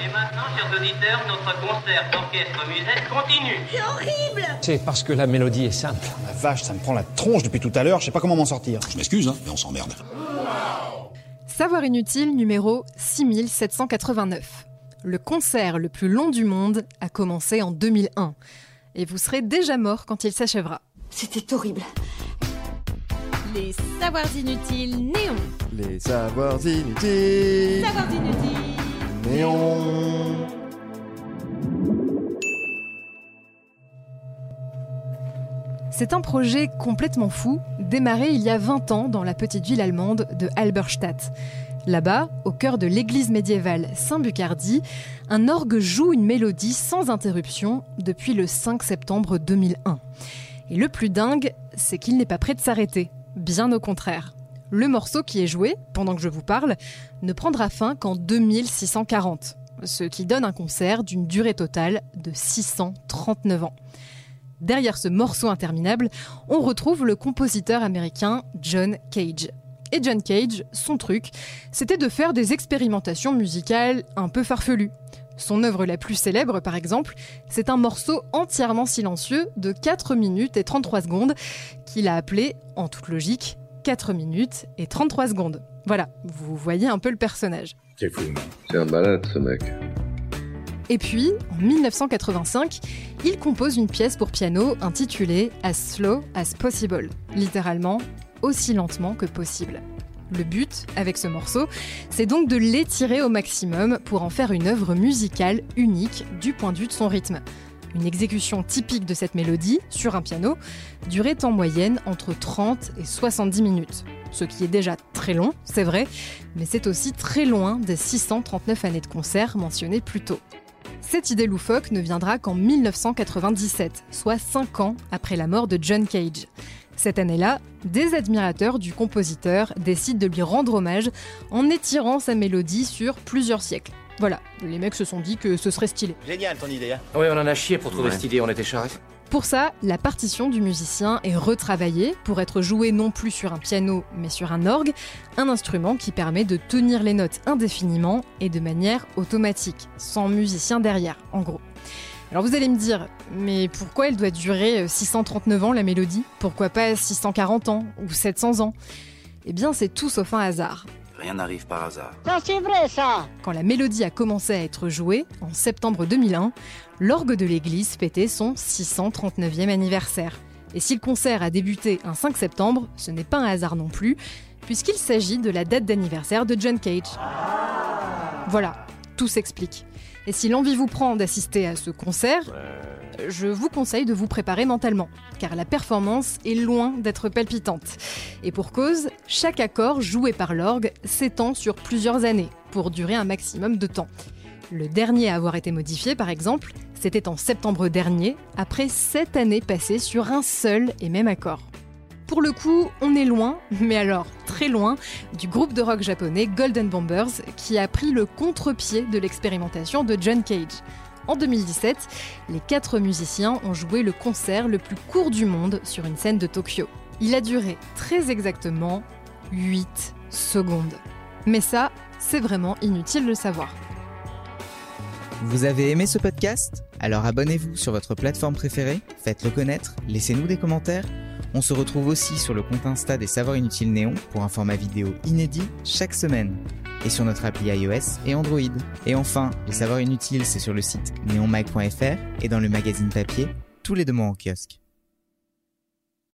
Et maintenant, chers auditeurs, notre concert d'orchestre musette continue. C'est horrible C'est parce que la mélodie est simple. La vache, ça me prend la tronche depuis tout à l'heure, je sais pas comment m'en sortir. Je m'excuse, hein, mais on s'emmerde. Savoir inutile numéro 6789. Le concert le plus long du monde a commencé en 2001. Et vous serez déjà mort quand il s'achèvera. C'était horrible. Les savoirs inutiles néons. Les savoirs inutiles. Savoirs inutiles. C'est un projet complètement fou, démarré il y a 20 ans dans la petite ville allemande de Halberstadt. Là-bas, au cœur de l'église médiévale Saint-Bucardi, un orgue joue une mélodie sans interruption depuis le 5 septembre 2001. Et le plus dingue, c'est qu'il n'est pas prêt de s'arrêter. Bien au contraire. Le morceau qui est joué, pendant que je vous parle, ne prendra fin qu'en 2640, ce qui donne un concert d'une durée totale de 639 ans. Derrière ce morceau interminable, on retrouve le compositeur américain John Cage. Et John Cage, son truc, c'était de faire des expérimentations musicales un peu farfelues. Son œuvre la plus célèbre, par exemple, c'est un morceau entièrement silencieux de 4 minutes et 33 secondes qu'il a appelé, en toute logique, 4 minutes et 33 secondes. Voilà, vous voyez un peu le personnage. C'est fou. C'est un malade, ce mec. Et puis, en 1985, il compose une pièce pour piano intitulée As Slow as Possible, littéralement aussi lentement que possible. Le but, avec ce morceau, c'est donc de l'étirer au maximum pour en faire une œuvre musicale unique du point de vue de son rythme. Une exécution typique de cette mélodie, sur un piano, durait en moyenne entre 30 et 70 minutes. Ce qui est déjà très long, c'est vrai, mais c'est aussi très loin des 639 années de concert mentionnées plus tôt. Cette idée loufoque ne viendra qu'en 1997, soit 5 ans après la mort de John Cage. Cette année-là, des admirateurs du compositeur décident de lui rendre hommage en étirant sa mélodie sur plusieurs siècles. Voilà, les mecs se sont dit que ce serait stylé. Génial ton idée, hein Oui, on en a chié pour trouver cette idée, on était charrés. Pour ça, la partition du musicien est retravaillée pour être jouée non plus sur un piano mais sur un orgue, un instrument qui permet de tenir les notes indéfiniment et de manière automatique, sans musicien derrière, en gros. Alors vous allez me dire, mais pourquoi elle doit durer 639 ans la mélodie? Pourquoi pas 640 ans ou 700 ans? Eh bien c'est tout sauf un hasard. Rien n'arrive par hasard. Ça c'est vrai ça Quand la mélodie a commencé à être jouée, en septembre 2001, l'orgue de l'église fêtait son 639e anniversaire. Et si le concert a débuté un 5 septembre, ce n'est pas un hasard non plus, puisqu'il s'agit de la date d'anniversaire de John Cage. Voilà, tout s'explique. Et si l'envie vous prend d'assister à ce concert, je vous conseille de vous préparer mentalement, car la performance est loin d'être palpitante. Et pour cause, chaque accord joué par l'orgue s'étend sur plusieurs années, pour durer un maximum de temps. Le dernier à avoir été modifié, par exemple, c'était en septembre dernier, après sept années passées sur un seul et même accord. Pour le coup, on est loin, mais alors très loin, du groupe de rock japonais Golden Bombers qui a pris le contre-pied de l'expérimentation de John Cage. En 2017, les quatre musiciens ont joué le concert le plus court du monde sur une scène de Tokyo. Il a duré très exactement 8 secondes. Mais ça, c'est vraiment inutile de le savoir. Vous avez aimé ce podcast? Alors abonnez-vous sur votre plateforme préférée, faites-le connaître, laissez-nous des commentaires. On se retrouve aussi sur le compte Insta des Savoirs Inutiles Néon pour un format vidéo inédit chaque semaine. Et sur notre appli iOS et Android. Et enfin, les Savoirs Inutiles, c'est sur le site neonmag.fr et dans le magazine papier, tous les deux mois en kiosque.